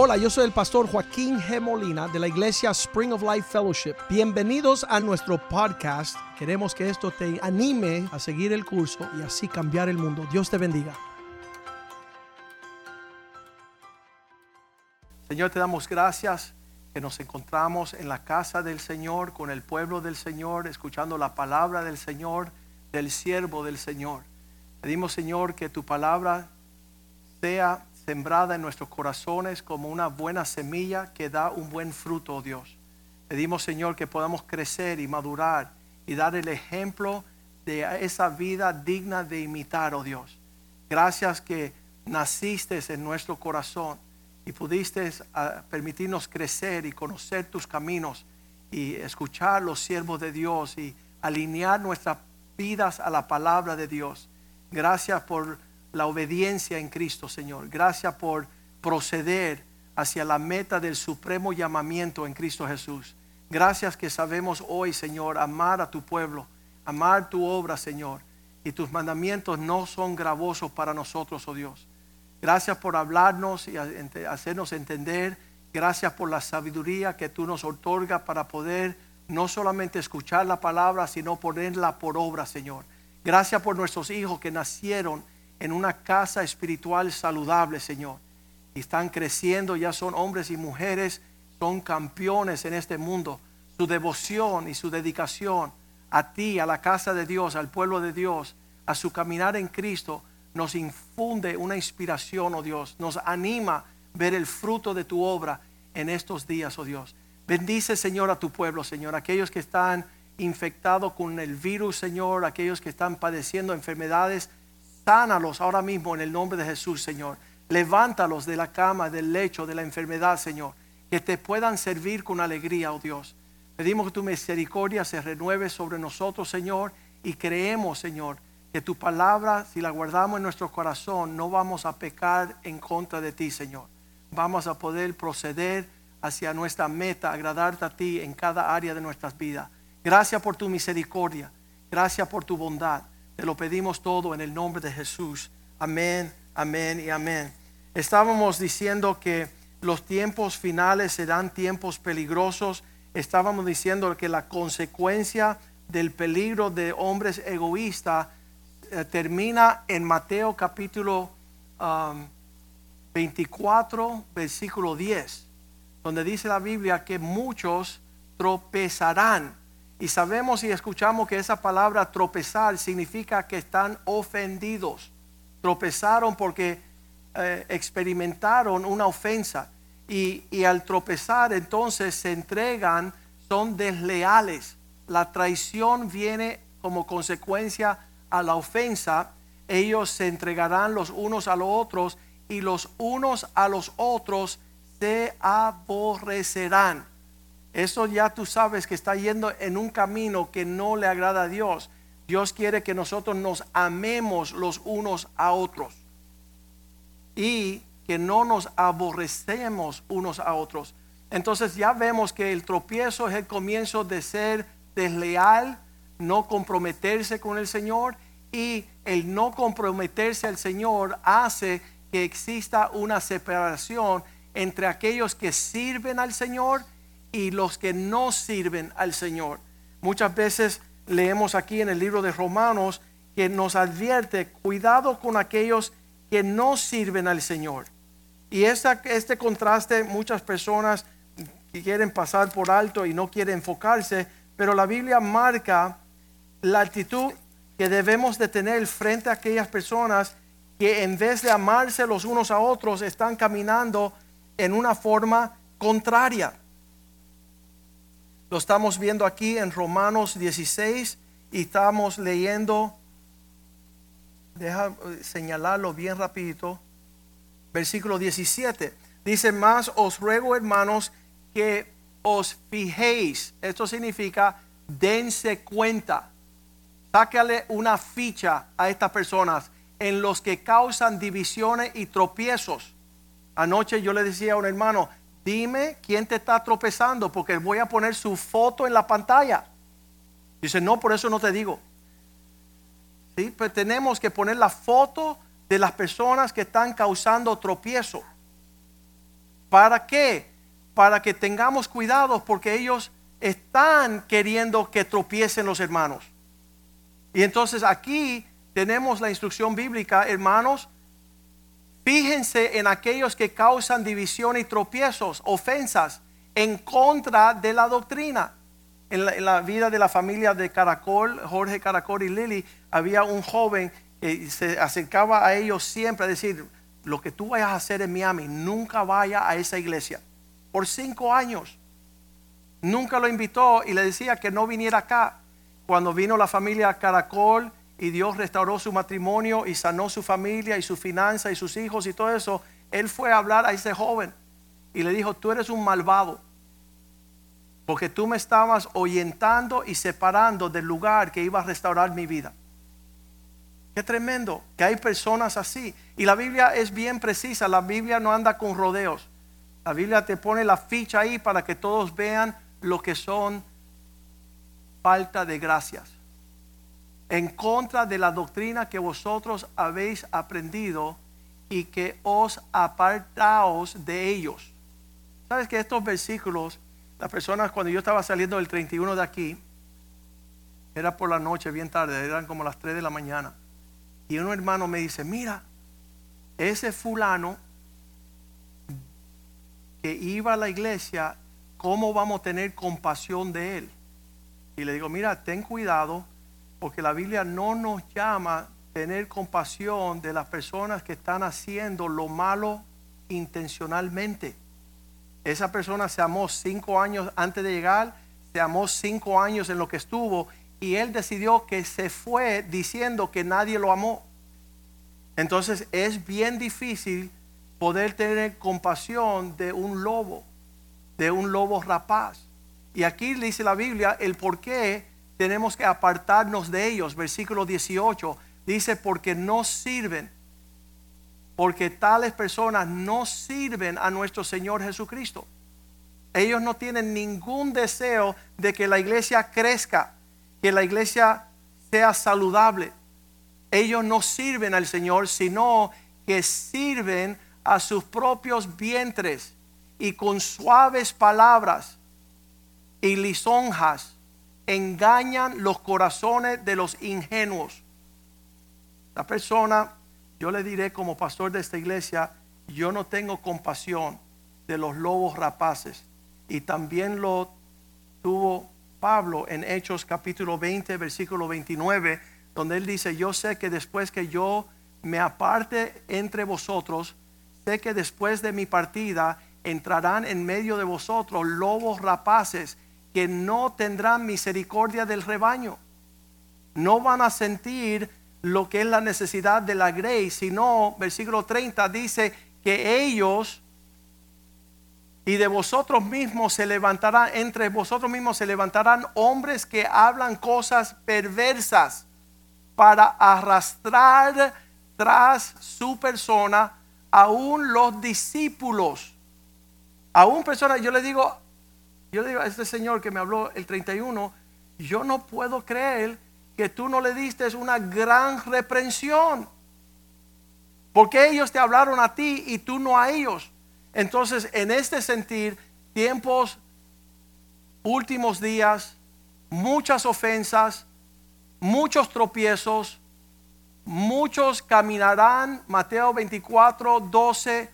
Hola, yo soy el pastor Joaquín G. Molina de la iglesia Spring of Life Fellowship. Bienvenidos a nuestro podcast. Queremos que esto te anime a seguir el curso y así cambiar el mundo. Dios te bendiga. Señor, te damos gracias que nos encontramos en la casa del Señor, con el pueblo del Señor, escuchando la palabra del Señor, del siervo del Señor. Pedimos, Señor, que tu palabra sea sembrada en nuestros corazones como una buena semilla que da un buen fruto, oh Dios. Pedimos, Señor, que podamos crecer y madurar y dar el ejemplo de esa vida digna de imitar, oh Dios. Gracias que naciste en nuestro corazón y pudiste ah, permitirnos crecer y conocer tus caminos y escuchar los siervos de Dios y alinear nuestras vidas a la palabra de Dios. Gracias por la obediencia en Cristo, Señor. Gracias por proceder hacia la meta del supremo llamamiento en Cristo Jesús. Gracias que sabemos hoy, Señor, amar a tu pueblo, amar tu obra, Señor. Y tus mandamientos no son gravosos para nosotros, oh Dios. Gracias por hablarnos y hacernos entender. Gracias por la sabiduría que tú nos otorgas para poder no solamente escuchar la palabra, sino ponerla por obra, Señor. Gracias por nuestros hijos que nacieron en una casa espiritual saludable, Señor. Y están creciendo, ya son hombres y mujeres, son campeones en este mundo. Su devoción y su dedicación a ti, a la casa de Dios, al pueblo de Dios, a su caminar en Cristo, nos infunde una inspiración, oh Dios. Nos anima ver el fruto de tu obra en estos días, oh Dios. Bendice, Señor, a tu pueblo, Señor. Aquellos que están infectados con el virus, Señor. Aquellos que están padeciendo enfermedades Sánalos ahora mismo en el nombre de Jesús, Señor. Levántalos de la cama, del lecho, de la enfermedad, Señor. Que te puedan servir con alegría, oh Dios. Pedimos que tu misericordia se renueve sobre nosotros, Señor. Y creemos, Señor, que tu palabra, si la guardamos en nuestro corazón, no vamos a pecar en contra de ti, Señor. Vamos a poder proceder hacia nuestra meta, agradarte a ti en cada área de nuestras vidas. Gracias por tu misericordia. Gracias por tu bondad. Te lo pedimos todo en el nombre de Jesús. Amén, amén y amén. Estábamos diciendo que los tiempos finales serán tiempos peligrosos. Estábamos diciendo que la consecuencia del peligro de hombres egoístas eh, termina en Mateo capítulo 24, um, versículo 10, donde dice la Biblia que muchos tropezarán y sabemos y escuchamos que esa palabra tropezar significa que están ofendidos. Tropezaron porque eh, experimentaron una ofensa. Y, y al tropezar entonces se entregan, son desleales. La traición viene como consecuencia a la ofensa. Ellos se entregarán los unos a los otros y los unos a los otros se aborrecerán eso ya tú sabes que está yendo en un camino que no le agrada a Dios. Dios quiere que nosotros nos amemos los unos a otros y que no nos aborrecemos unos a otros. Entonces ya vemos que el tropiezo es el comienzo de ser desleal, no comprometerse con el Señor y el no comprometerse al Señor hace que exista una separación entre aquellos que sirven al Señor y los que no sirven al Señor. Muchas veces leemos aquí en el libro de Romanos que nos advierte, cuidado con aquellos que no sirven al Señor. Y este contraste muchas personas quieren pasar por alto y no quieren enfocarse, pero la Biblia marca la actitud que debemos de tener frente a aquellas personas que en vez de amarse los unos a otros están caminando en una forma contraria. Lo estamos viendo aquí en Romanos 16 y estamos leyendo, deja eh, señalarlo bien rapidito, versículo 17. Dice, más os ruego hermanos que os fijéis. Esto significa dense cuenta. Sácale una ficha a estas personas en los que causan divisiones y tropiezos. Anoche yo le decía a un hermano, dime quién te está tropezando porque voy a poner su foto en la pantalla. Dice, no, por eso no te digo. ¿Sí? Pues tenemos que poner la foto de las personas que están causando tropiezo. ¿Para qué? Para que tengamos cuidado porque ellos están queriendo que tropiecen los hermanos. Y entonces aquí tenemos la instrucción bíblica, hermanos, fíjense en aquellos que causan división y tropiezos, ofensas en contra de la doctrina. En la, vida de la familia de Caracol, Jorge Caracol y Lili, había un joven que se acercaba a ellos siempre a decir, lo que tú vayas a hacer en Miami, nunca vaya a esa iglesia. Por cinco años. Nunca lo invitó y le decía que no viniera acá. Cuando vino la familia Caracol y Dios restauró su matrimonio y sanó su familia y su finanza y sus hijos y todo eso, él fue a hablar a ese joven y le dijo, tú eres un malvado, porque tú me estabas oyentando y separando del lugar que iba a restaurar mi vida. Qué tremendo que hay personas así. Y la Biblia es bien precisa, la Biblia no anda con rodeos. La Biblia te pone la ficha ahí para que todos vean lo que son falta de gracias. En contra de la doctrina que vosotros habéis aprendido y que os apartaos de ellos. Sabes que estos versículos, las personas cuando yo estaba saliendo del 31 de aquí, era por la noche, bien tarde, eran como las 3 de la mañana. Y un hermano me dice, mira, ese fulano que iba a la iglesia ¿cómo vamos a tener compasión de él? Y le digo, mira, ten cuidado, porque la Biblia no nos llama tener compasión de las personas que están haciendo lo malo intencionalmente. Esa persona se amó cinco años antes de llegar, se amó cinco años en lo que estuvo, y él decidió que se fue diciendo que nadie lo amó. Entonces es bien difícil poder tener compasión de un lobo de un lobo rapaz. Y aquí dice la Biblia el por qué tenemos que apartarnos de ellos. Versículo 18 dice, porque no sirven, porque tales personas no sirven a nuestro Señor Jesucristo. Ellos no tienen ningún deseo de que la iglesia crezca, que la iglesia sea saludable. Ellos no sirven al Señor, sino que sirven a sus propios vientres y con suaves palabras y lisonjas engañan los corazones de los ingenuos. La persona, yo le diré como pastor de esta iglesia, yo no tengo compasión de los lobos rapaces. Y también lo tuvo Pablo en Hechos capítulo 20, versículo 29, donde él dice, yo sé que después que yo me aparte entre vosotros, sé que después de mi partida, entrarán en medio de vosotros lobos rapaces que no tendrán misericordia del rebaño. No van a sentir lo que es la necesidad de la grey, sino, versículo 30 dice que ellos y de vosotros mismos se levantarán, entre vosotros mismos se levantarán hombres que hablan cosas perversas para arrastrar tras su persona aún los discípulos Aún personas, yo le digo, yo digo a este señor que me habló el 31, yo no puedo creer que tú no le diste una gran reprensión. Porque ellos te hablaron a ti y tú no a ellos. Entonces, en este sentir, tiempos, últimos días, muchas ofensas, muchos tropiezos, muchos caminarán, Mateo 24, 12,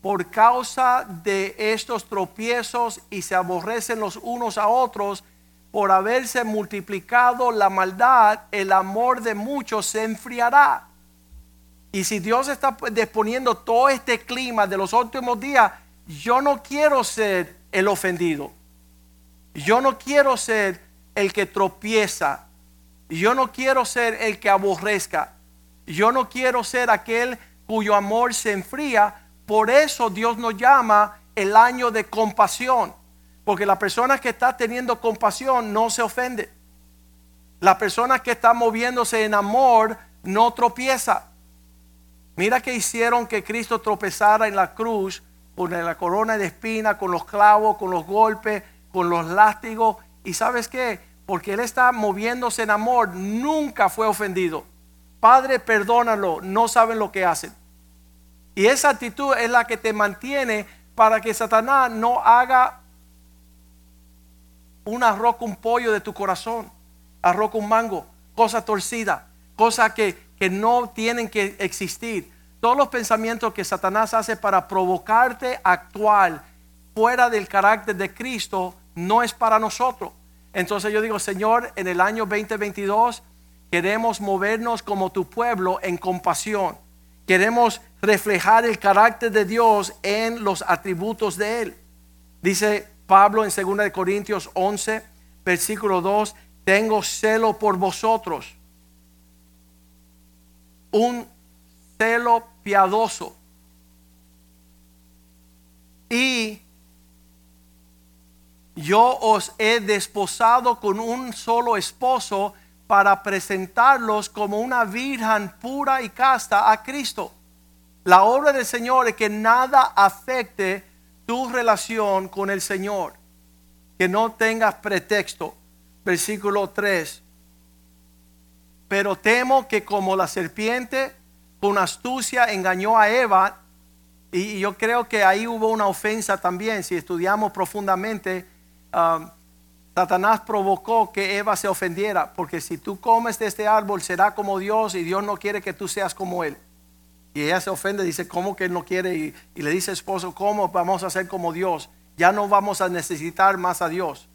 por causa de estos tropiezos y se aborrecen los unos a otros, por haberse multiplicado la maldad, el amor de muchos se enfriará. Y si Dios está disponiendo todo este clima de los últimos días, yo no quiero ser el ofendido. Yo no quiero ser el que tropieza. Yo no quiero ser el que aborrezca. Yo no quiero ser aquel cuyo amor se enfría por eso Dios nos llama el año de compasión. Porque la persona que está teniendo compasión no se ofende. La persona que está moviéndose en amor no tropieza. Mira que hicieron que Cristo tropezara en la cruz con la corona de espina, con los clavos, con los golpes, con los látigos. Y sabes qué? Porque Él está moviéndose en amor, nunca fue ofendido. Padre, perdónalo, no saben lo que hacen. Y esa actitud es la que te mantiene para que Satanás no haga un arroz con pollo de tu corazón, arroz con mango, cosa torcida, cosa que, que no tienen que existir. Todos los pensamientos que Satanás hace para provocarte a actuar fuera del carácter de Cristo no es para nosotros. Entonces yo digo, Señor, en el año 2022 queremos movernos como tu pueblo en compasión. Queremos reflejar el carácter de Dios en los atributos de Él. Dice Pablo en 2 Corintios 11, versículo 2, tengo celo por vosotros. Un celo piadoso. Y yo os he desposado con un solo esposo para presentarlos como una virgen pura y casta a Cristo. La obra del Señor es que nada afecte tu relación con el Señor, que no tengas pretexto. Versículo 3. Pero temo que como la serpiente con astucia engañó a Eva, y yo creo que ahí hubo una ofensa también, si estudiamos profundamente, um, Satanás provocó que Eva se ofendiera, porque si tú comes de este árbol será como Dios y Dios no quiere que tú seas como Él. Y ella se ofende, dice, ¿cómo que Él no quiere? Y, y le dice, esposo, ¿cómo vamos a ser como Dios? Ya no vamos a necesitar más a Dios.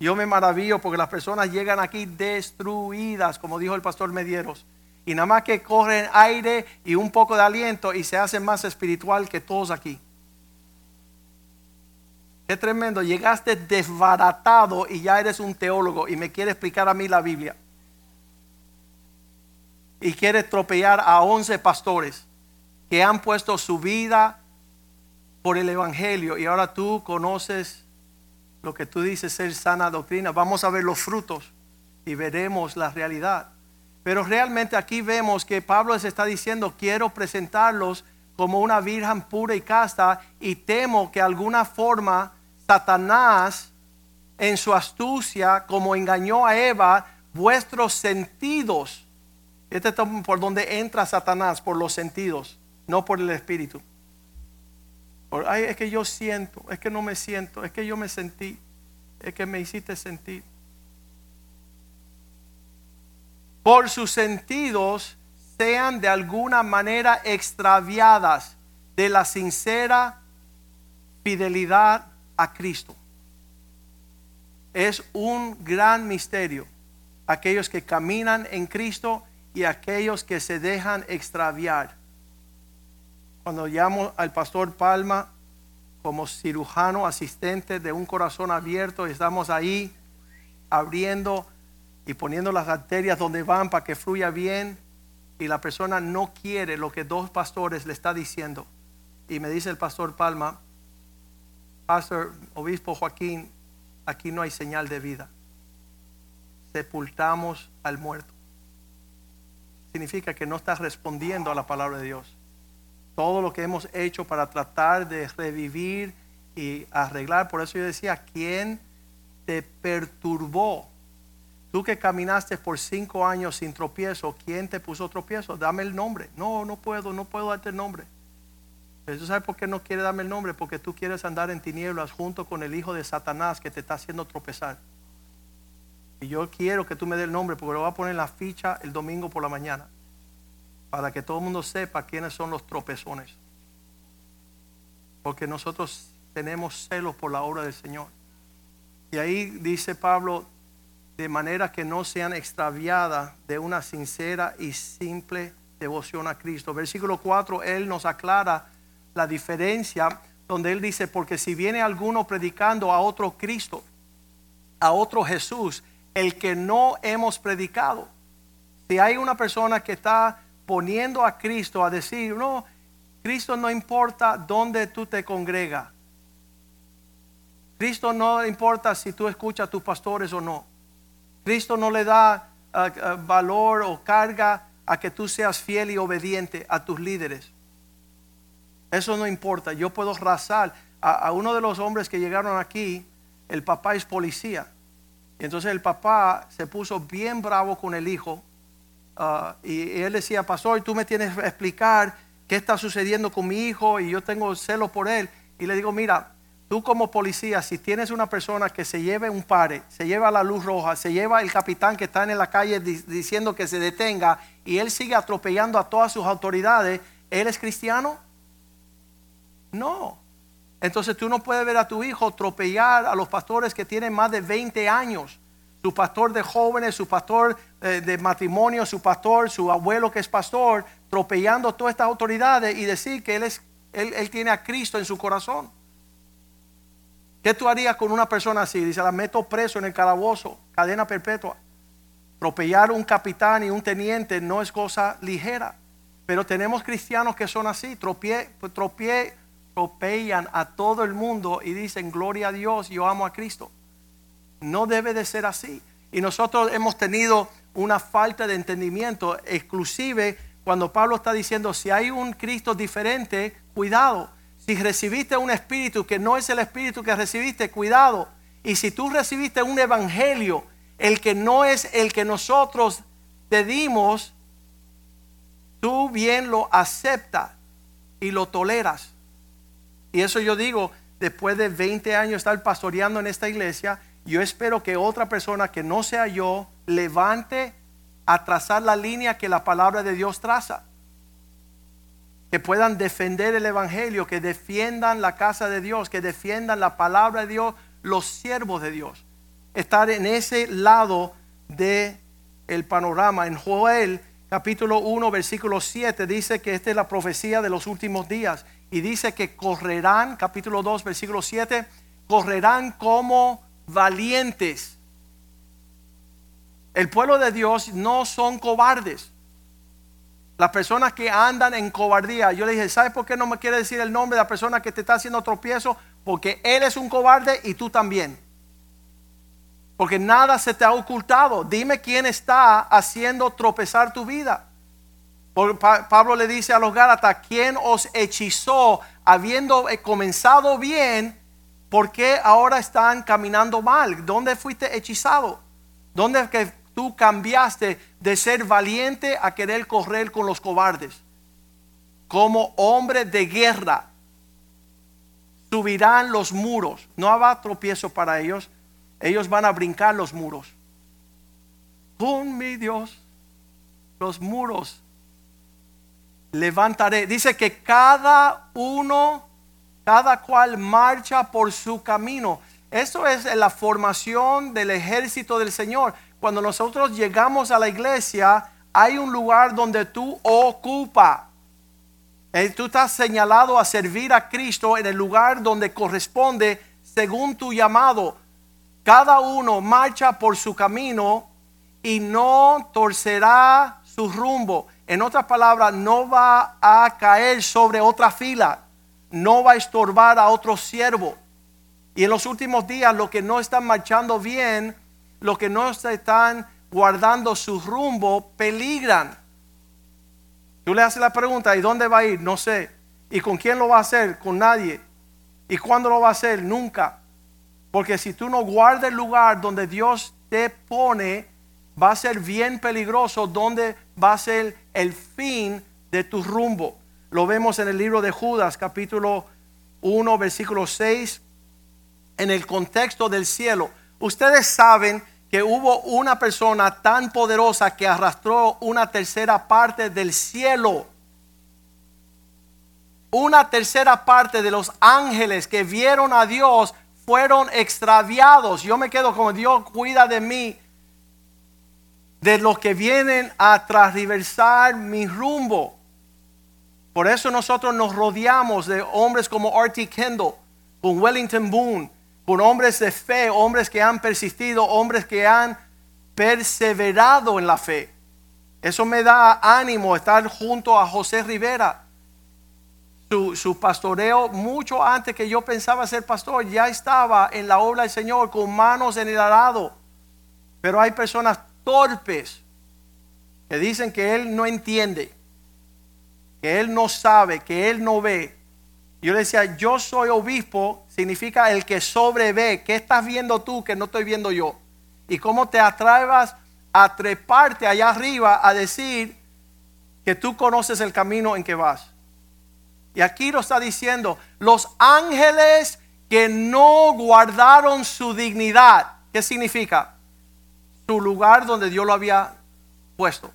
Yo me maravillo porque las personas llegan aquí destruidas, como dijo el pastor Medieros y nada más que corren aire y un poco de aliento y se hacen más espiritual que todos aquí. Qué tremendo, llegaste desbaratado y ya eres un teólogo y me quiere explicar a mí la Biblia. Y quiere atropellar a 11 pastores que han puesto su vida por el Evangelio y ahora tú conoces lo que tú dices ser sana doctrina. Vamos a ver los frutos y veremos la realidad. Pero realmente aquí vemos que Pablo les está diciendo, quiero presentarlos como una virgen pura y casta y temo que alguna forma Satanás en su astucia, como engañó a Eva, vuestros sentidos. Este es por donde entra Satanás, por los sentidos, no por el espíritu. Ay, es que yo siento, es que no me siento, es que yo me sentí, es que me hiciste sentir. por sus sentidos sean de alguna manera extraviadas de la sincera fidelidad a Cristo. Es un gran misterio aquellos que caminan en Cristo y aquellos que se dejan extraviar. Cuando llamo al pastor Palma como cirujano asistente de un corazón abierto, estamos ahí abriendo y poniendo las arterias donde van para que fluya bien y la persona no quiere lo que dos pastores le está diciendo. Y me dice el pastor Palma, Pastor, obispo Joaquín, aquí no hay señal de vida. Sepultamos al muerto. Significa que no estás respondiendo a la palabra de Dios. Todo lo que hemos hecho para tratar de revivir y arreglar, por eso yo decía, ¿quién te perturbó? Tú que caminaste por cinco años sin tropiezo, ¿quién te puso tropiezo? Dame el nombre. No, no puedo, no puedo darte el nombre. Pero ¿tú sabes por qué no quiere darme el nombre? Porque tú quieres andar en tinieblas junto con el hijo de Satanás que te está haciendo tropezar. Y yo quiero que tú me des el nombre porque lo voy a poner en la ficha el domingo por la mañana. Para que todo el mundo sepa quiénes son los tropezones. Porque nosotros tenemos celos por la obra del Señor. Y ahí dice Pablo, de manera que no sean extraviadas de una sincera y simple devoción a Cristo. Versículo 4, Él nos aclara la diferencia donde Él dice, porque si viene alguno predicando a otro Cristo, a otro Jesús, el que no hemos predicado, si hay una persona que está poniendo a Cristo a decir, no, Cristo no importa dónde tú te congregas. Cristo no importa si tú escuchas a tus pastores o no. Cristo no le da uh, uh, valor o carga a que tú seas fiel y obediente a tus líderes. Eso no importa. Yo puedo razar a, uno de los hombres que llegaron aquí. El papá es policía. Entonces el papá se puso bien bravo con el hijo. Uh, y él decía, pastor, tú me tienes que explicar qué está sucediendo con mi hijo y yo tengo celo por él. y le digo, mira, tú como policía, si tienes una persona que se lleve un pare, se lleva la luz roja, se lleva el capitán que está en la calle diciendo que se detenga y él sigue atropellando a todas sus autoridades, ¿él es cristiano? No. Entonces tú no puedes ver a tu hijo atropellar a los pastores que tienen más de 20 años. Su pastor de jóvenes, su pastor eh, de matrimonio, su pastor, su abuelo que es pastor, atropellando todas estas autoridades y decir que él, es, él, él tiene a Cristo en su corazón. ¿Qué tú harías con una persona así? Dice, la meto preso en el calabozo, cadena perpetua. Atropellar un capitán y un teniente no es cosa ligera. Pero tenemos cristianos que son así, tropié, tropié a todo el mundo y dicen, gloria a Dios, yo amo a Cristo. No debe de ser así. Y nosotros hemos tenido una falta de entendimiento, exclusive cuando Pablo está diciendo, si hay un Cristo diferente, cuidado. Si recibiste un espíritu que no es el espíritu que recibiste, cuidado. Y si tú recibiste un evangelio, el que no es el que nosotros te dimos, tú bien lo aceptas y lo toleras. Y eso yo digo, después de 20 años estar pastoreando en esta iglesia, yo espero que otra persona que no sea yo levante a trazar la línea que la palabra de Dios traza. Que puedan defender el Evangelio, que defiendan la casa de Dios, que defiendan la palabra de Dios, los siervos de Dios. Estar en ese lado de el panorama. En Joel capítulo 1 versículo 7 dice que esta es la profecía de los últimos días y dice que correrán, capítulo 2, versículo 7, correrán como valientes. El pueblo de Dios no son cobardes. Las personas que andan en cobardía, yo le dije, ¿sabes por qué no me quiere decir el nombre de la persona que te está haciendo tropiezo? Porque él es un cobarde y tú también. Porque nada se te ha ocultado. Dime quién está haciendo tropezar tu vida. Pablo le dice a los Gálatas, ¿quién os hechizó habiendo eh, comenzado bien? ¿Por qué ahora están caminando mal? ¿Dónde fuiste hechizado? ¿Dónde que tú cambiaste de ser valiente a querer correr con los cobardes? Como hombre de guerra, subirán los muros. No habrá tropiezo para ellos. Ellos van a brincar los muros. Con mi Dios, los muros levantaré. Dice que cada uno, cada cual marcha por su camino. Eso es la formación del ejército del Señor. Cuando nosotros llegamos a la iglesia, hay un lugar donde tú ocupa. Eh, tú estás señalado a servir a Cristo en el lugar donde corresponde según tu llamado. Cada uno marcha por su camino y no torcerá su rumbo. En otras palabras, no va a caer sobre otra fila, no va a estorbar a otro siervo. Y en los últimos días, los que no están marchando bien, los que no están guardando su rumbo, peligran. Tú le haces la pregunta, ¿y dónde va a ir? No sé. ¿Y con quién lo va a hacer? Con nadie. ¿Y cuándo lo va a hacer? Nunca. Porque si tú no guardas el lugar donde Dios te pone, va a ser bien peligroso donde va a ser el fin de tu rumbo. Lo vemos en el libro de Judas, capítulo 1, versículo 6, en el contexto del cielo. Ustedes saben que hubo una persona tan poderosa que arrastró una tercera parte del cielo. Una tercera parte de los ángeles que vieron a Dios fueron extraviados. Yo me quedo como Dios cuida de mí de los que vienen a transversar mi rumbo. Por eso nosotros nos rodeamos de hombres como Artie Kendall, con Wellington Boone, con hombres de fe, hombres que han persistido, hombres que han perseverado en la fe. Eso me da ánimo estar junto a José Rivera. Su, su, pastoreo, mucho antes que yo pensaba ser pastor, ya estaba en la obra del Señor con manos en el arado. Pero hay personas torpes que dicen que él no entiende, que él no sabe, que él no ve. Yo le decía, yo soy obispo, significa el que sobrevé. ¿Qué estás viendo tú que no estoy viendo yo? Y cómo te atrevas a treparte allá arriba a decir que tú conoces el camino en que vas. Y aquí lo está diciendo, los ángeles que no guardaron su dignidad. ¿Qué significa? Su lugar donde Dios lo había puesto.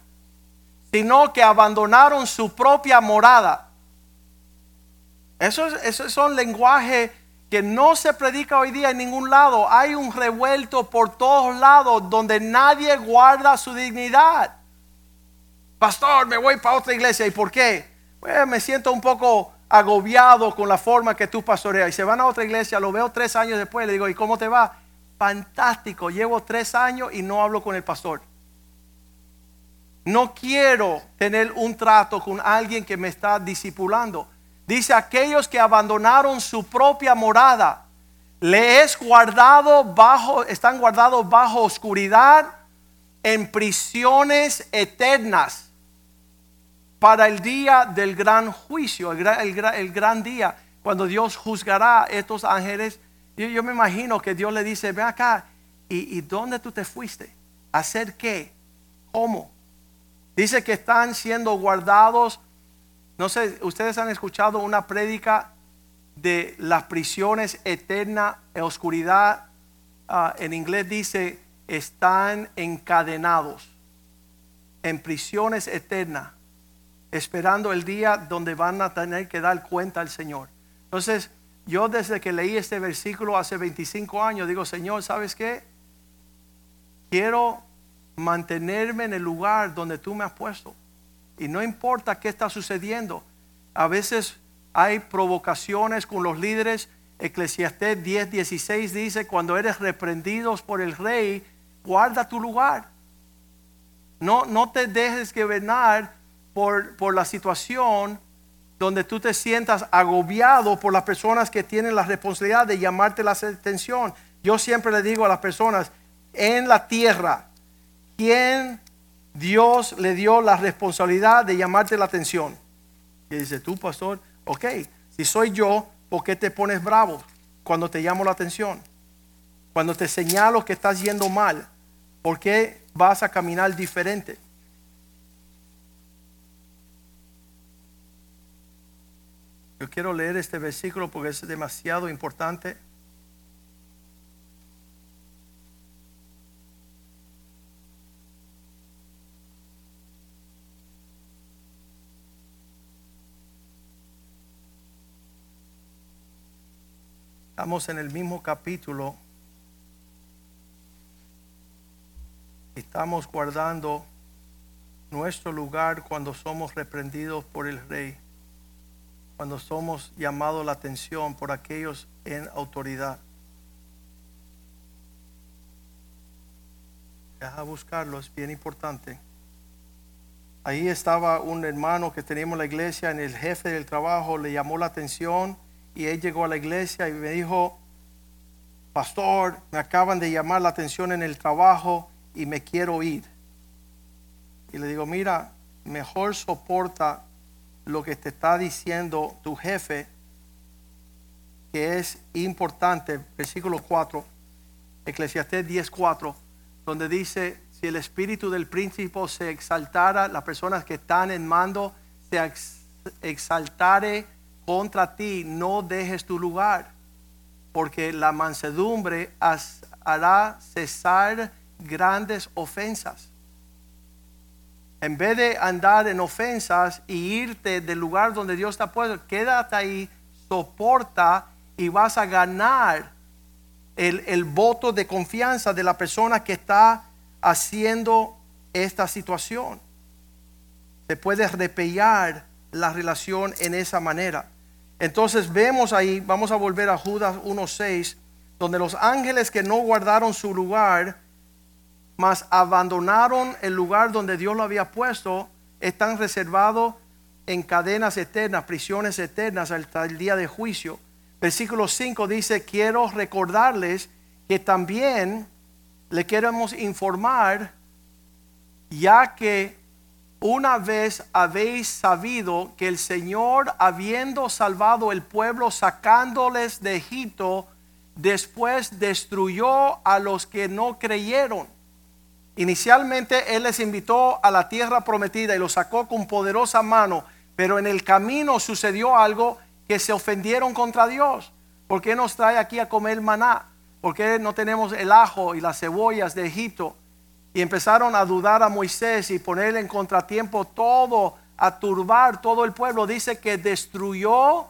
Sino que abandonaron su propia morada. Eso, eso son lenguajes que no se predica hoy día en ningún lado. Hay un revuelto por todos lados donde nadie guarda su dignidad. Pastor, me voy para otra iglesia. ¿Y por qué? Pues me siento un poco agobiado con la forma que tú pastoreas. Y se van a otra iglesia, lo veo tres años después, le digo, ¿y cómo te va? Fantástico, llevo tres años y no hablo con el pastor. No quiero tener un trato con alguien que me está discipulando. Dice, aquellos que abandonaron su propia morada, le es guardado bajo, están guardados bajo oscuridad en prisiones eternas para el día del gran juicio, el gran, día, cuando Dios juzgará a estos ángeles. Yo, me imagino que Dios le dice, ve acá, ¿y, ¿y dónde tú te fuiste? ¿Hacer qué? ¿Cómo? Dice que están siendo guardados no sé, ustedes han escuchado una prédica de las prisiones eterna e oscuridad. Ah, en inglés dice, están encadenados en prisiones eternas, esperando el día donde van a tener que dar cuenta al Señor. Entonces, yo desde que leí este versículo hace 25 años, digo, Señor, ¿sabes qué? Quiero mantenerme en el lugar donde tú me has puesto. Y no importa qué está sucediendo. A veces hay provocaciones con los líderes. Eclesiastés 10, 16 dice, cuando eres reprendidos por el rey, guarda tu lugar. No, no te dejes gobernar por, por la situación donde tú te sientas agobiado por las personas que tienen la responsabilidad de llamarte la atención. Yo siempre le digo a las personas, en la tierra, ¿quién Dios le dio la responsabilidad de llamarte la atención. Y dice, tú pastor, ok, si soy yo, ¿por qué te pones bravo cuando te llamo la atención? Cuando te señalo que estás yendo mal, ¿por qué vas a caminar diferente? Yo quiero leer este versículo porque es demasiado importante. Estamos en el mismo capítulo. Estamos guardando nuestro lugar cuando somos reprendidos por el rey, cuando somos llamados la atención por aquellos en autoridad. Deja buscarlo, es bien importante. Ahí estaba un hermano que teníamos en la iglesia, en el jefe del trabajo le llamó la atención y él llegó a la iglesia y me dijo, pastor, me acaban de llamar la atención en el trabajo y me quiero ir. Y le digo, mira, mejor soporta lo que te está diciendo tu jefe, que es importante, versículo 4, Eclesiastés 10.4, donde dice, si el espíritu del príncipe se exaltara, las personas que están en mando se exaltare contra ti, no dejes tu lugar, porque la mansedumbre hará cesar grandes ofensas. En vez de andar en ofensas y irte del lugar donde Dios te ha puesto, quédate ahí, soporta y vas a ganar el, el voto de confianza de la persona que está haciendo esta situación. Se puede repellar la relación en esa manera. Entonces vemos ahí, vamos a volver a Judas 1.6, donde los ángeles que no guardaron su lugar, mas abandonaron el lugar donde Dios lo había puesto, están reservados en cadenas eternas, prisiones eternas hasta el día de juicio. Versículo 5 dice, quiero recordarles que también le queremos informar, ya que una vez habéis sabido que el Señor, habiendo salvado el pueblo, sacándoles de Egipto, después destruyó a los que no creyeron. Inicialmente Él les invitó a la tierra prometida y los sacó con poderosa mano, pero en el camino sucedió algo que se ofendieron contra Dios. ¿Por qué nos trae aquí a comer maná? ¿Por qué no tenemos el ajo y las cebollas de Egipto? Y empezaron a dudar a Moisés y ponerle en contratiempo todo, a turbar todo el pueblo. Dice que destruyó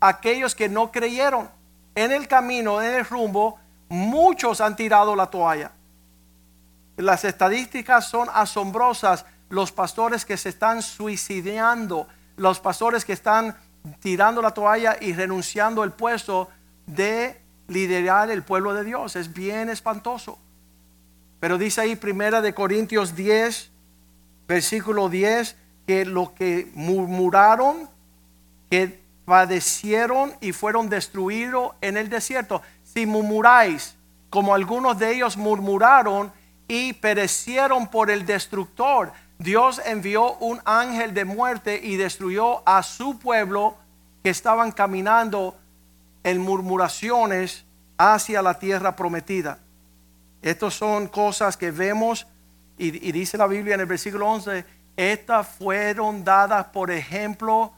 a aquellos que no creyeron. En el camino, en el rumbo, muchos han tirado la toalla. Las estadísticas son asombrosas. Los pastores que se están suicidando, los pastores que están tirando la toalla y renunciando el puesto de liderar el pueblo de Dios. Es bien espantoso. Pero dice ahí primera de Corintios 10, versículo 10, que los que murmuraron, que padecieron y fueron destruidos en el desierto. Si murmuráis, como algunos de ellos murmuraron y perecieron por el destructor, Dios envió un ángel de muerte y destruyó a su pueblo que estaban caminando en murmuraciones hacia la tierra prometida. Estas son cosas que vemos y, dice la Biblia en el versículo 11, estas fueron dadas por ejemplo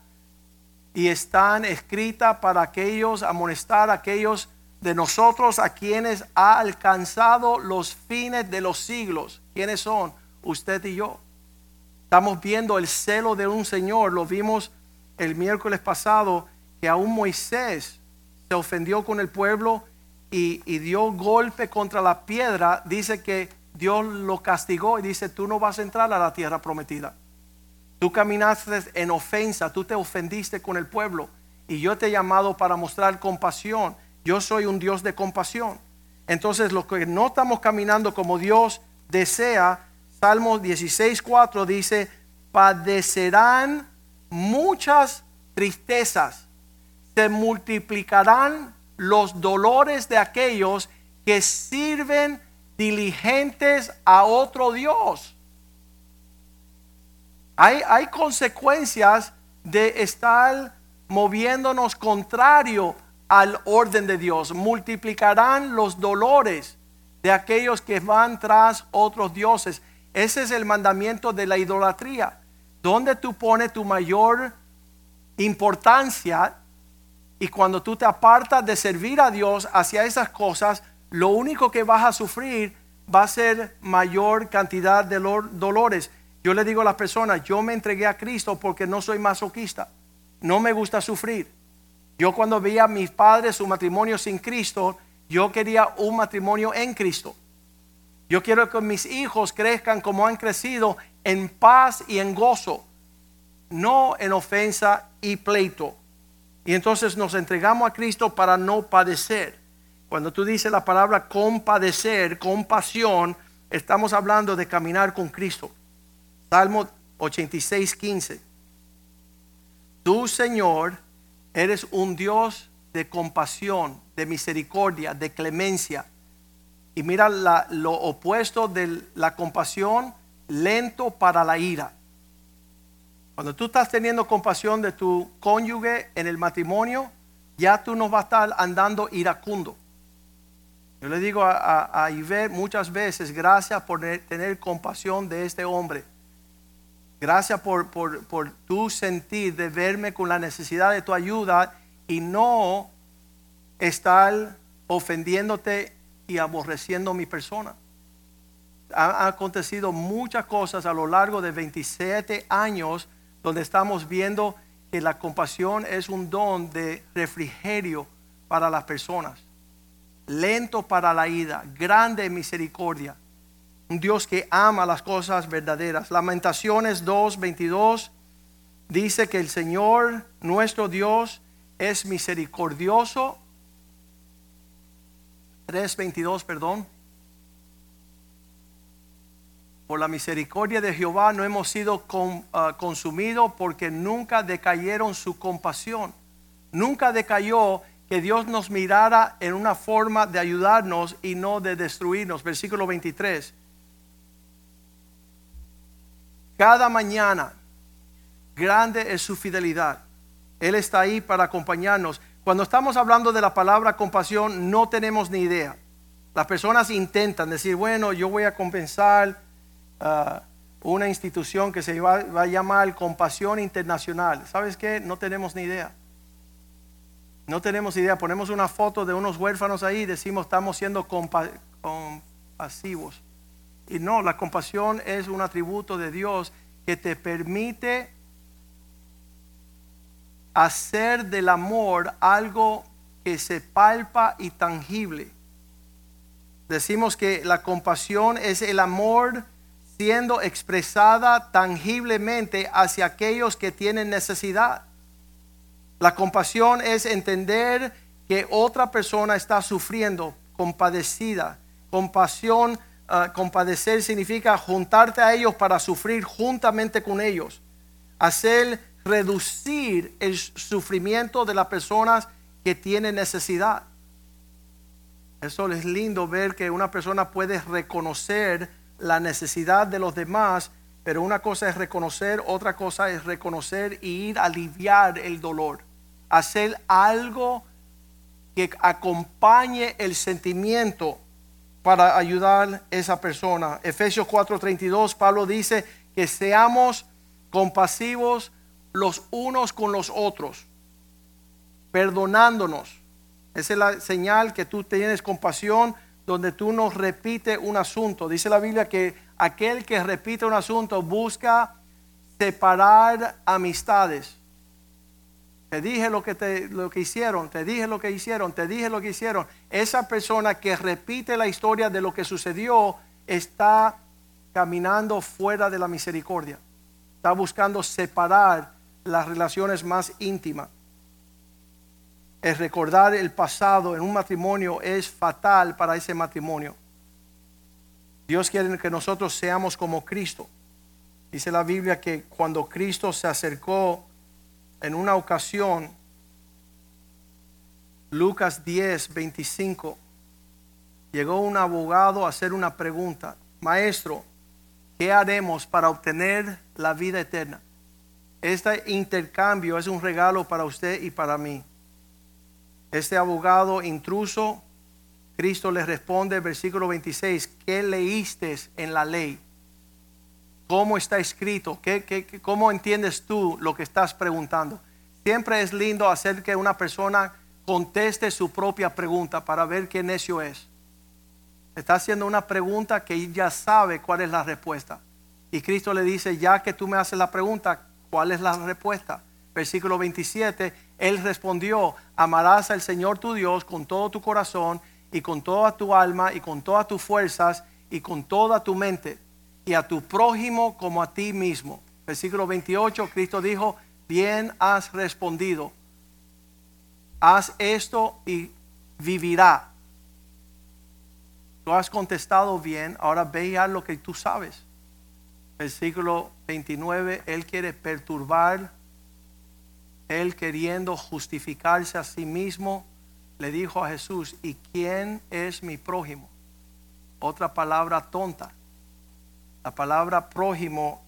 y están escritas para aquellos, amonestar a aquellos de nosotros a quienes ha alcanzado los fines de los siglos. ¿Quiénes son? Usted y yo. Estamos viendo el celo de un Señor. Lo vimos el miércoles pasado que aún Moisés se ofendió con el pueblo y, dio golpe contra la piedra, dice que Dios lo castigó y dice, tú no vas a entrar a la tierra prometida. Tú caminaste en ofensa, tú te ofendiste con el pueblo y yo te he llamado para mostrar compasión. Yo soy un Dios de compasión. Entonces, los que no estamos caminando como Dios desea, Salmo 16.4 dice, padecerán muchas tristezas, se multiplicarán los dolores de aquellos que sirven diligentes a otro Dios. Hay, hay consecuencias de estar moviéndonos contrario al orden de Dios. Multiplicarán los dolores de aquellos que van tras otros dioses. Ese es el mandamiento de la idolatría. Donde tú pones tu mayor importancia y cuando tú te apartas de servir a Dios hacia esas cosas, lo único que vas a sufrir va a ser mayor cantidad de dolores. Yo le digo a las personas, yo me entregué a Cristo porque no soy masoquista. No me gusta sufrir. Yo cuando veía a mis padres su matrimonio sin Cristo, yo quería un matrimonio en Cristo. Yo quiero que mis hijos crezcan como han crecido en paz y en gozo, no en ofensa y pleito. Y entonces nos entregamos a Cristo para no padecer. Cuando tú dices la palabra compadecer, compasión, estamos hablando de caminar con Cristo. Salmo 86, 15. Tú, Señor, eres un Dios de compasión, de misericordia, de clemencia y mira lo opuesto de la compasión, lento para la ira. Cuando tú estás teniendo compasión de tu cónyuge en el matrimonio, ya tú no vas a estar andando iracundo. Yo le digo a, a, muchas veces, gracias por tener compasión de este hombre. Gracias por, por, tu sentir de verme con la necesidad de tu ayuda y no estar ofendiéndote y aborreciendo mi persona. Han acontecido muchas cosas a lo largo de 27 años donde estamos viendo que la compasión es un don de refrigerio para las personas. Lento para la ida, grande misericordia. Un Dios que ama las cosas verdaderas. Lamentaciones 2:22 dice que el Señor, nuestro Dios, es misericordioso 3.22, perdón. Por la misericordia de Jehová no hemos sido ah, consumidos porque nunca decayeron su compasión. Nunca decayó que Dios nos mirara en una forma de ayudarnos y no de destruirnos. Versículo 23. Cada mañana, grande es su fidelidad. Él está ahí para acompañarnos. Cuando estamos hablando de la palabra compasión, no tenemos ni idea. Las personas intentan decir, bueno, yo voy a compensar, ah, una institución que se va, a llamar Compasión Internacional. ¿Sabes qué? No tenemos ni idea. No tenemos idea. Ponemos una foto de unos huérfanos ahí y decimos estamos siendo compa- compasivos. Y no, la compasión es un atributo de Dios que te permite hacer del amor algo que se palpa y tangible. Decimos que la compasión es el amor siendo expresada tangiblemente hacia aquellos que tienen necesidad. La compasión es entender que otra persona está sufriendo, compadecida. Compasión, ah, compadecer significa juntarte a ellos para sufrir juntamente con ellos. Hacer reducir el sufrimiento de las personas que tienen necesidad. Eso es lindo ver que una persona puede reconocer la necesidad de los demás, pero una cosa es reconocer, otra cosa es reconocer y ir a aliviar el dolor. Hacer algo que acompañe el sentimiento para ayudar a esa persona. Efesios 4:32, Pablo dice que seamos compasivos los unos con los otros, perdonándonos. Esa es la señal que tú tienes compasión, donde tú no repites un asunto. Dice la Biblia que aquel que repite un asunto busca separar amistades. Te dije lo que, te, lo que hicieron, te dije lo que hicieron, te dije lo que hicieron. Esa persona que repite la historia de lo que sucedió está caminando fuera de la misericordia. Está buscando separar las relaciones más íntimas. El recordar el pasado en un matrimonio es fatal para ese matrimonio. Dios quiere que nosotros seamos como Cristo. Dice la Biblia que cuando Cristo se acercó en una ocasión, Lucas 10, 25, llegó un abogado a hacer una pregunta. Maestro, ¿qué haremos para obtener la vida eterna? Este intercambio es un regalo para usted y para mí. Este abogado intruso, Cristo le responde, versículo 26, ¿qué leíste en la ley? ¿Cómo está escrito? ¿Qué, qué, cómo entiendes tú lo que estás preguntando? Siempre es lindo hacer que una persona conteste su propia pregunta para ver qué necio es. Está haciendo una pregunta que ya sabe cuál es la respuesta. Y Cristo le dice, ya que tú me haces la pregunta, ¿cuál es la respuesta? Versículo 27, Él respondió, amarás al Señor tu Dios con todo tu corazón y con toda tu alma y con todas tus fuerzas y con toda tu mente y a tu prójimo como a ti mismo. Versículo 28, Cristo dijo, bien has respondido, haz esto y vivirá. Tú has contestado bien, ahora ve y lo que tú sabes. Versículo 29, Él quiere perturbar, Él queriendo justificarse a sí mismo, le dijo a Jesús, ¿y quién es mi prójimo? Otra palabra tonta. La palabra prójimo,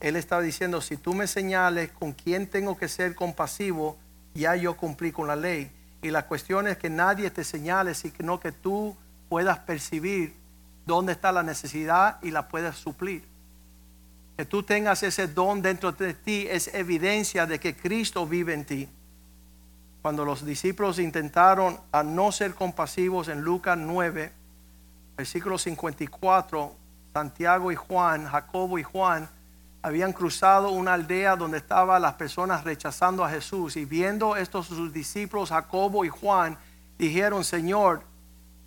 Él estaba diciendo, si tú me señales con quién tengo que ser compasivo, ya yo cumplí con la ley. Y la cuestión es que nadie te señale, sino que tú puedas percibir dónde está la necesidad y la puedas suplir. Que tú tengas ese don dentro de ti es evidencia de que Cristo vive en ti. Cuando los discípulos intentaron a no ser compasivos en Lucas 9, versículo 54, Santiago y Juan, Jacobo y Juan, habían cruzado una aldea donde estaban las personas rechazando a Jesús y viendo estos sus discípulos, Jacobo y Juan, dijeron, Señor,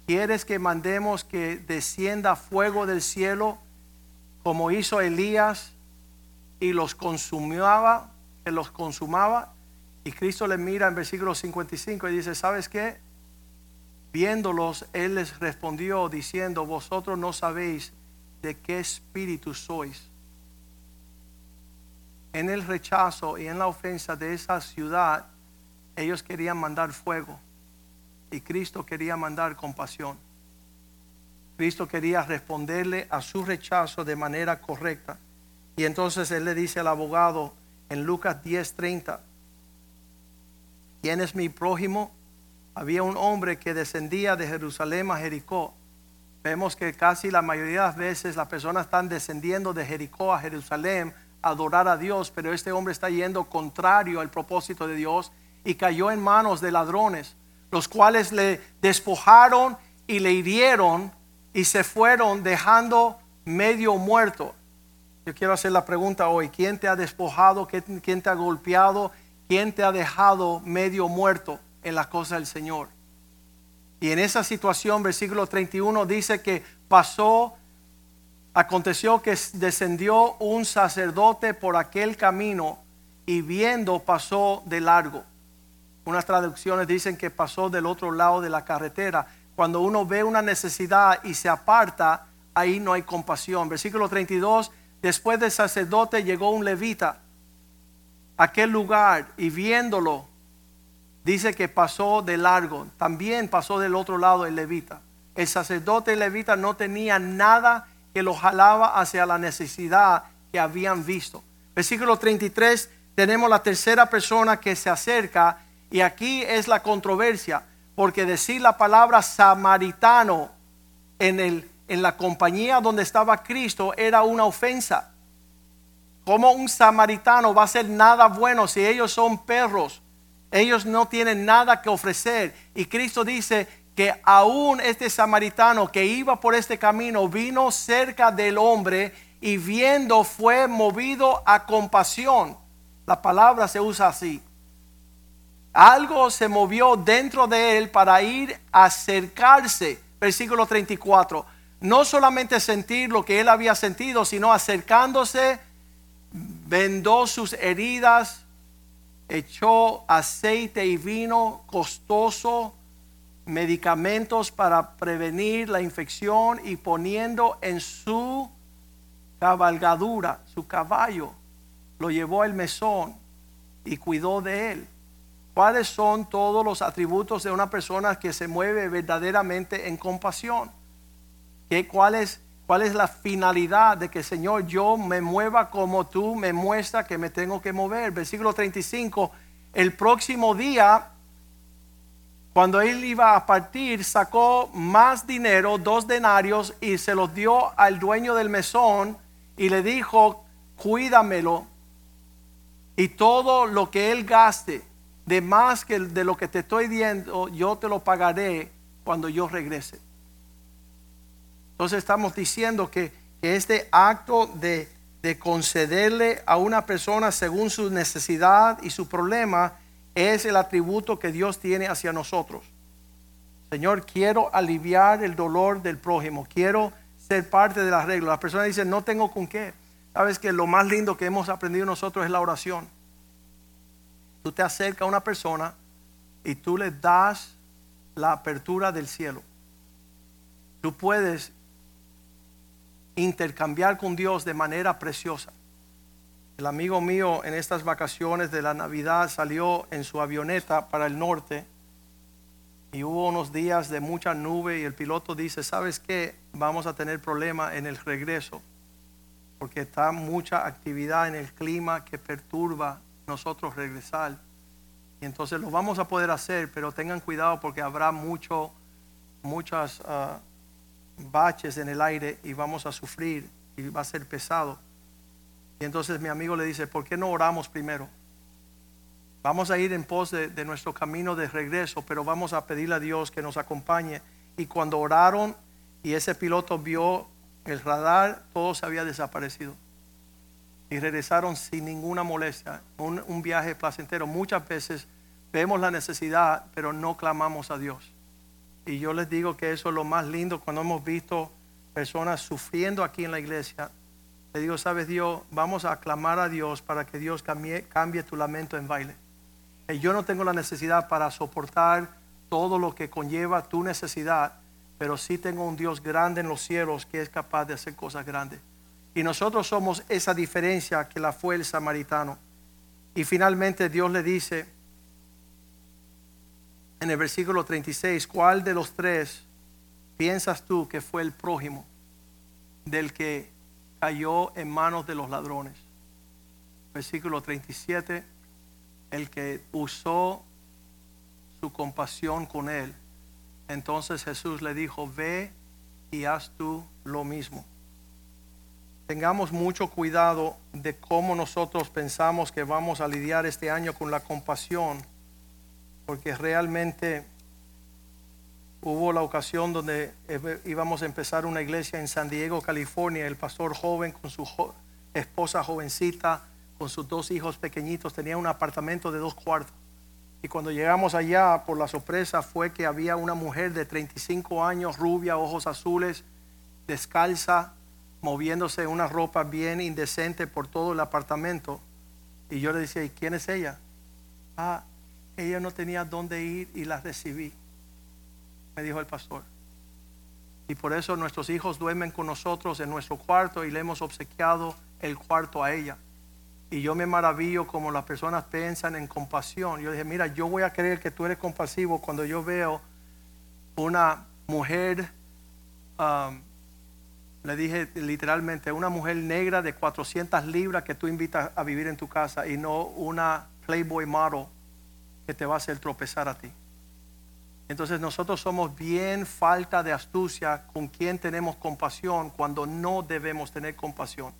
¿quieres que mandemos que descienda fuego del cielo como hizo Elías y los consumaba, que los consumaba? Y Cristo le mira en versículo 55 y dice, ¿sabes qué? Viéndolos, Él les respondió diciendo, vosotros no sabéis de qué espíritu sois. En el rechazo y en la ofensa de esa ciudad, ellos querían mandar fuego y Cristo quería mandar compasión. Cristo quería responderle a su rechazo de manera correcta. Y entonces Él le dice al abogado en Lucas 10:30, ¿quién es mi prójimo? Había un hombre que descendía de Jerusalén a Jericó Vemos que casi la mayoría de las veces las personas están descendiendo de Jericó a Jerusalén a adorar a Dios, pero este hombre está yendo contrario al propósito de Dios y cayó en manos de ladrones, los cuales le despojaron y le hirieron y se fueron dejando medio muerto. Yo quiero hacer la pregunta hoy, ¿quién te ha despojado? ¿Quién te ha golpeado? ¿Quién te ha dejado medio muerto en la cosa del Señor? Y en esa situación, versículo 31 dice que pasó, aconteció que descendió un sacerdote por aquel camino y viendo pasó de largo. Unas traducciones dicen que pasó del otro lado de la carretera. Cuando uno ve una necesidad y se aparta, ahí no hay compasión. Versículo 32, después del sacerdote llegó un levita aquel lugar y viéndolo dice que pasó de largo, también pasó del otro lado el levita. El sacerdote levita no tenía nada que lo jalaba hacia la necesidad que habían visto. Versículo 33, tenemos la tercera persona que se acerca y aquí es la controversia, porque decir la palabra samaritano en, el, en la compañía donde estaba Cristo era una ofensa. ¿Cómo un samaritano va a ser nada bueno si ellos son perros? Ellos no tienen nada que ofrecer. Y Cristo dice que aún este samaritano que iba por este camino vino cerca del hombre y viendo fue movido a compasión. La palabra se usa así. Algo se movió dentro de él para ir a acercarse. Versículo 34. No solamente sentir lo que él había sentido, sino acercándose, vendó sus heridas echó aceite y vino costoso, medicamentos para prevenir la infección y poniendo en su cabalgadura, su caballo, lo llevó al mesón y cuidó de él. ¿Cuáles son todos los atributos de una persona que se mueve verdaderamente en compasión? ¿Qué, cuál, es, ¿Cuál es la finalidad de que Señor yo me mueva como tú me muestra que me tengo que mover? Versículo 35, el próximo día, cuando él iba a partir, sacó más dinero, dos denarios, y se los dio al dueño del mesón y le dijo, cuídamelo y todo lo que él gaste, de más que de lo que te estoy dando, yo te lo pagaré cuando yo regrese. Entonces estamos diciendo que, este acto de, de concederle a una persona según su necesidad y su problema es el atributo que Dios tiene hacia nosotros. Señor, quiero aliviar el dolor del prójimo, quiero ser parte de las reglas. Las personas dicen, no tengo con qué. Sabes que lo más lindo que hemos aprendido nosotros es la oración. Tú te acercas a una persona y tú le das la apertura del cielo. Tú puedes intercambiar con Dios de manera preciosa. El amigo mío en estas vacaciones de la Navidad salió en su avioneta para el norte y hubo unos días de mucha nube y el piloto dice, ¿sabes qué? Vamos a tener problema en el regreso porque está mucha actividad en el clima que perturba nosotros regresar. Y entonces lo vamos a poder hacer, pero tengan cuidado porque habrá mucho, muchas... Ah, baches en el aire y vamos a sufrir y va a ser pesado. Y entonces mi amigo le dice, ¿por qué no oramos primero? Vamos a ir en pos de, de, nuestro camino de regreso, pero vamos a pedirle a Dios que nos acompañe. Y cuando oraron y ese piloto vio el radar, todo se había desaparecido. Y regresaron sin ninguna molestia. Un, un viaje placentero. Muchas veces vemos la necesidad, pero no clamamos a Dios. Y yo les digo que eso es lo más lindo cuando hemos visto personas sufriendo aquí en la iglesia. Le digo, sabes Dios, vamos a clamar a Dios para que Dios cambie, cambie tu lamento en baile. Y yo no tengo la necesidad para soportar todo lo que conlleva tu necesidad, pero sí tengo un Dios grande en los cielos que es capaz de hacer cosas grandes. Y nosotros somos esa diferencia que la fue el samaritano. Y finalmente Dios le dice, en el versículo 36, ¿cuál de los tres piensas tú que fue el prójimo del que cayó en manos de los ladrones? Versículo 37, el que usó su compasión con él. Entonces Jesús le dijo, ve y haz tú lo mismo. Tengamos mucho cuidado de cómo nosotros pensamos que vamos a lidiar este año con la compasión, porque realmente hubo la ocasión donde íbamos a empezar una iglesia en San Diego, California, el pastor joven con su esposa jovencita, con sus dos hijos pequeñitos, tenía un apartamento de dos cuartos. Y cuando llegamos allá, por la sorpresa fue que había una mujer de 35 años, rubia, ojos azules, descalza, moviéndose una ropa bien indecente por todo el apartamento. Y yo le decía, ¿y quién es ella? Ah, ella no tenía dónde ir y la recibí, me dijo el pastor. Y por eso nuestros hijos duermen con nosotros en nuestro cuarto y le hemos obsequiado el cuarto a ella. Y yo me maravillo como las personas piensan en compasión. Yo dije, mira, yo voy a creer que tú eres compasivo cuando yo veo una mujer, um, le dije literalmente, una mujer negra de 400 libras que tú invitas a vivir en tu casa y no una Playboy model que te va a hacer tropezar a ti. Entonces nosotros somos bien falta de astucia con quien tenemos compasión cuando no debemos tener compasión.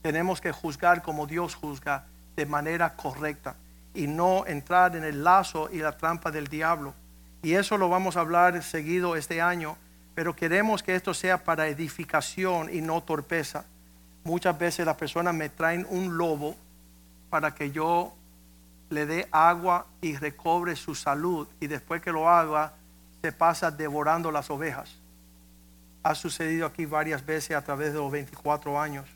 Tenemos que juzgar como Dios juzga de manera correcta y no entrar en el lazo y la trampa del diablo. Y eso lo vamos a hablar seguido este año, pero queremos que esto sea para edificación y no torpeza. Muchas veces las personas me traen un lobo para que yo le dé agua y recobre su salud y después que lo haga se pasa devorando las ovejas. Ha sucedido aquí varias veces a través de los 24 años.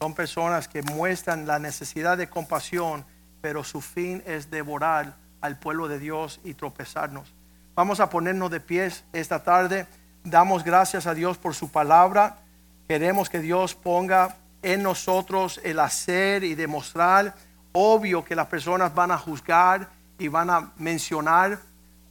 Son personas que muestran la necesidad de compasión, pero su fin es devorar al pueblo de Dios y tropezarnos. Vamos a ponernos de pies esta tarde. Damos gracias a Dios por su palabra. Queremos que Dios ponga en nosotros el hacer y demostrar. Obvio que las personas van a juzgar y van a mencionar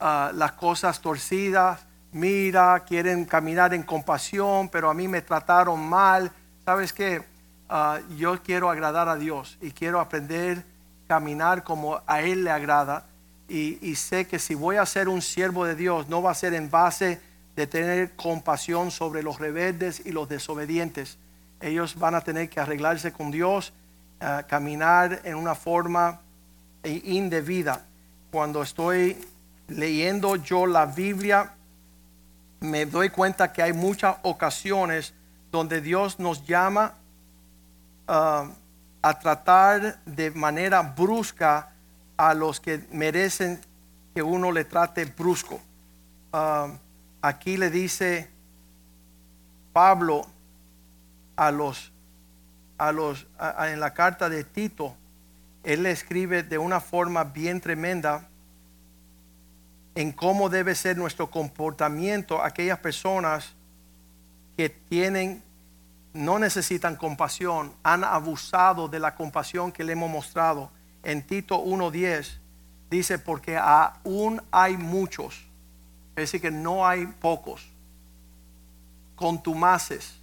ah, las cosas torcidas. Mira, quieren caminar en compasión, pero a mí me trataron mal. ¿Sabes qué? Ah, yo quiero agradar a Dios y quiero aprender a caminar como a Él le agrada. Y, sé que si voy a ser un siervo de Dios, no va a ser en base de tener compasión sobre los rebeldes y los desobedientes. Ellos van a tener que arreglarse con Dios, ah, caminar en una forma indebida. Cuando estoy leyendo yo la Biblia, me doy cuenta que hay muchas ocasiones donde Dios nos llama Uh, a tratar de manera brusca a los que merecen que uno le trate brusco. Uh, aquí le dice Pablo a los, en la carta de Tito, él le escribe de una forma bien tremenda en cómo debe ser nuestro comportamiento aquellas personas que tienen no necesitan compasión, han abusado de la compasión que le hemos mostrado. En Tito 1.10 dice, porque aún hay muchos, es decir, que no hay pocos, contumaces,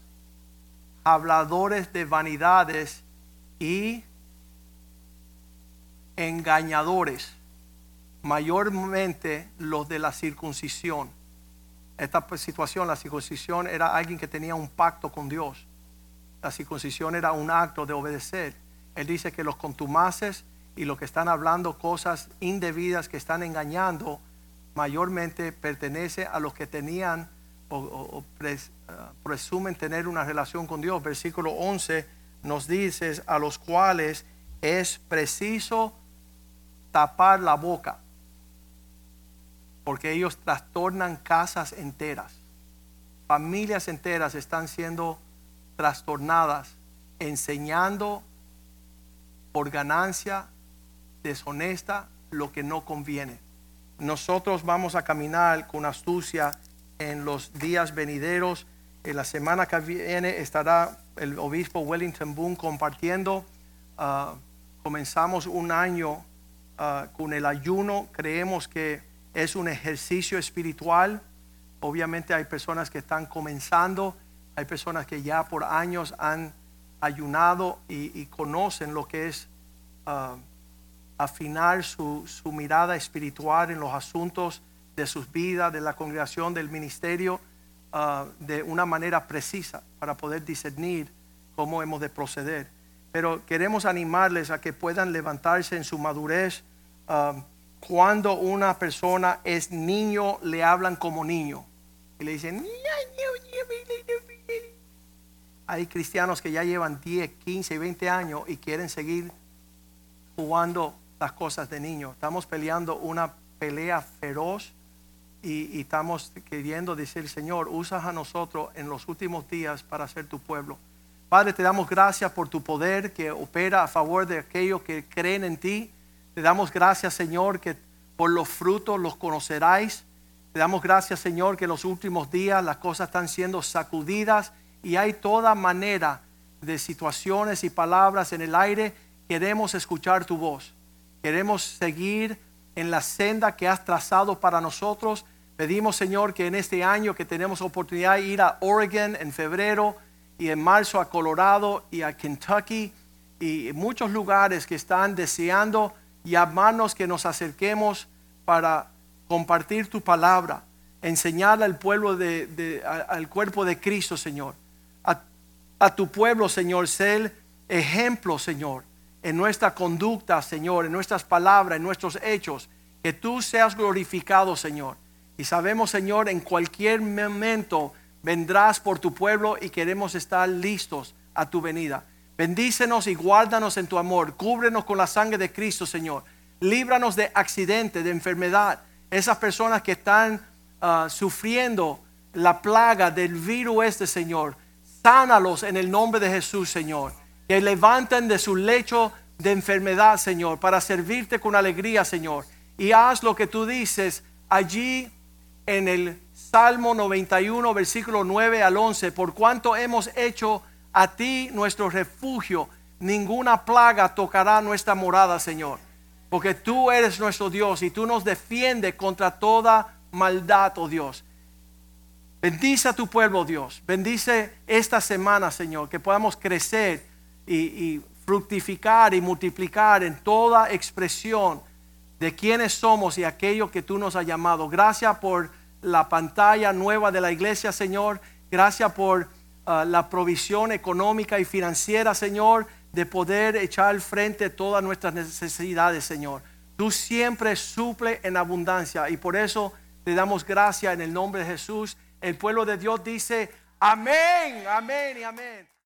habladores de vanidades y engañadores, mayormente los de la circuncisión. Esta situación, la circuncisión era alguien que tenía un pacto con Dios la circuncisión era un acto de obedecer. Él dice que los contumaces y los que están hablando cosas indebidas, que están engañando, mayormente pertenece a los que tenían ah, presumen tener una relación con Dios. Versículo 11 nos dice a los cuales es preciso tapar la boca, porque ellos trastornan casas enteras. Familias enteras están siendo trastornadas, enseñando por ganancia deshonesta lo que no conviene. Nosotros vamos a caminar con astucia en los días venideros. En la semana que viene estará el obispo Wellington Boone compartiendo. Ah, comenzamos un año ah, con el ayuno. Creemos que es un ejercicio espiritual. Obviamente hay personas que están comenzando hay personas que ya por años han ayunado y, conocen lo que es ah, afinar su, mirada espiritual en los asuntos de sus vidas, de la congregación, del ministerio. ah, de una manera precisa para poder discernir cómo hemos de proceder. Pero queremos animarles a que puedan levantarse en su madurez. ah, cuando una persona es niño, le hablan como niño. Y le dicen, hay cristianos que ya llevan 10, 15, 20 años y quieren seguir jugando las cosas de niño. Estamos peleando una pelea feroz y, estamos queriendo decir, Señor, usas a nosotros en los últimos días para ser tu pueblo. Padre, te damos gracias por tu poder que opera a favor de aquellos que creen en ti. Te damos gracias, Señor, que por los frutos los conoceráis. Te damos gracias, Señor, que en los últimos días las cosas están siendo sacudidas y hay toda manera de situaciones y palabras en el aire. Queremos escuchar tu voz. Queremos seguir en la senda que has trazado para nosotros. Pedimos, Señor, que en este año que tenemos oportunidad de ir a Oregon en febrero y en marzo a Colorado y a Kentucky y muchos lugares que están deseando llamarnos que nos acerquemos para compartir tu palabra, enseñar al pueblo de, al cuerpo de Cristo, Señor. A, a tu pueblo, Señor, ser ejemplo, Señor, en nuestra conducta, Señor, en nuestras palabras, en nuestros hechos, que tú seas glorificado, Señor. Y sabemos, Señor, en cualquier momento vendrás por tu pueblo y queremos estar listos a tu venida. Bendícenos y guárdanos en tu amor. Cúbrenos con la sangre de Cristo, Señor. Líbranos de accidente, de enfermedad. Esas personas que están ah, sufriendo la plaga del virus este, Señor. Sánalos en el nombre de Jesús, Señor. Que levanten de su lecho de enfermedad, Señor, para servirte con alegría, Señor. Y haz lo que tú dices allí en el Salmo 91, versículo 9 al 11. Por cuanto hemos hecho a ti nuestro refugio, ninguna plaga tocará nuestra morada, Señor. Porque tú eres nuestro Dios y tú nos defiendes contra toda maldad, oh Dios. Bendice a tu pueblo, Dios. Bendice esta semana, Señor, que podamos crecer y, fructificar y multiplicar en toda expresión de quiénes somos y aquello que tú nos has llamado. Gracias por la pantalla nueva de la iglesia, Señor. Gracias por ah, la provisión económica y financiera, Señor, de poder echar frente a todas nuestras necesidades, Señor. Tú siempre suple en abundancia y por eso te damos gracias en el nombre de Jesús. El pueblo de Dios dice, amén, amén y amén.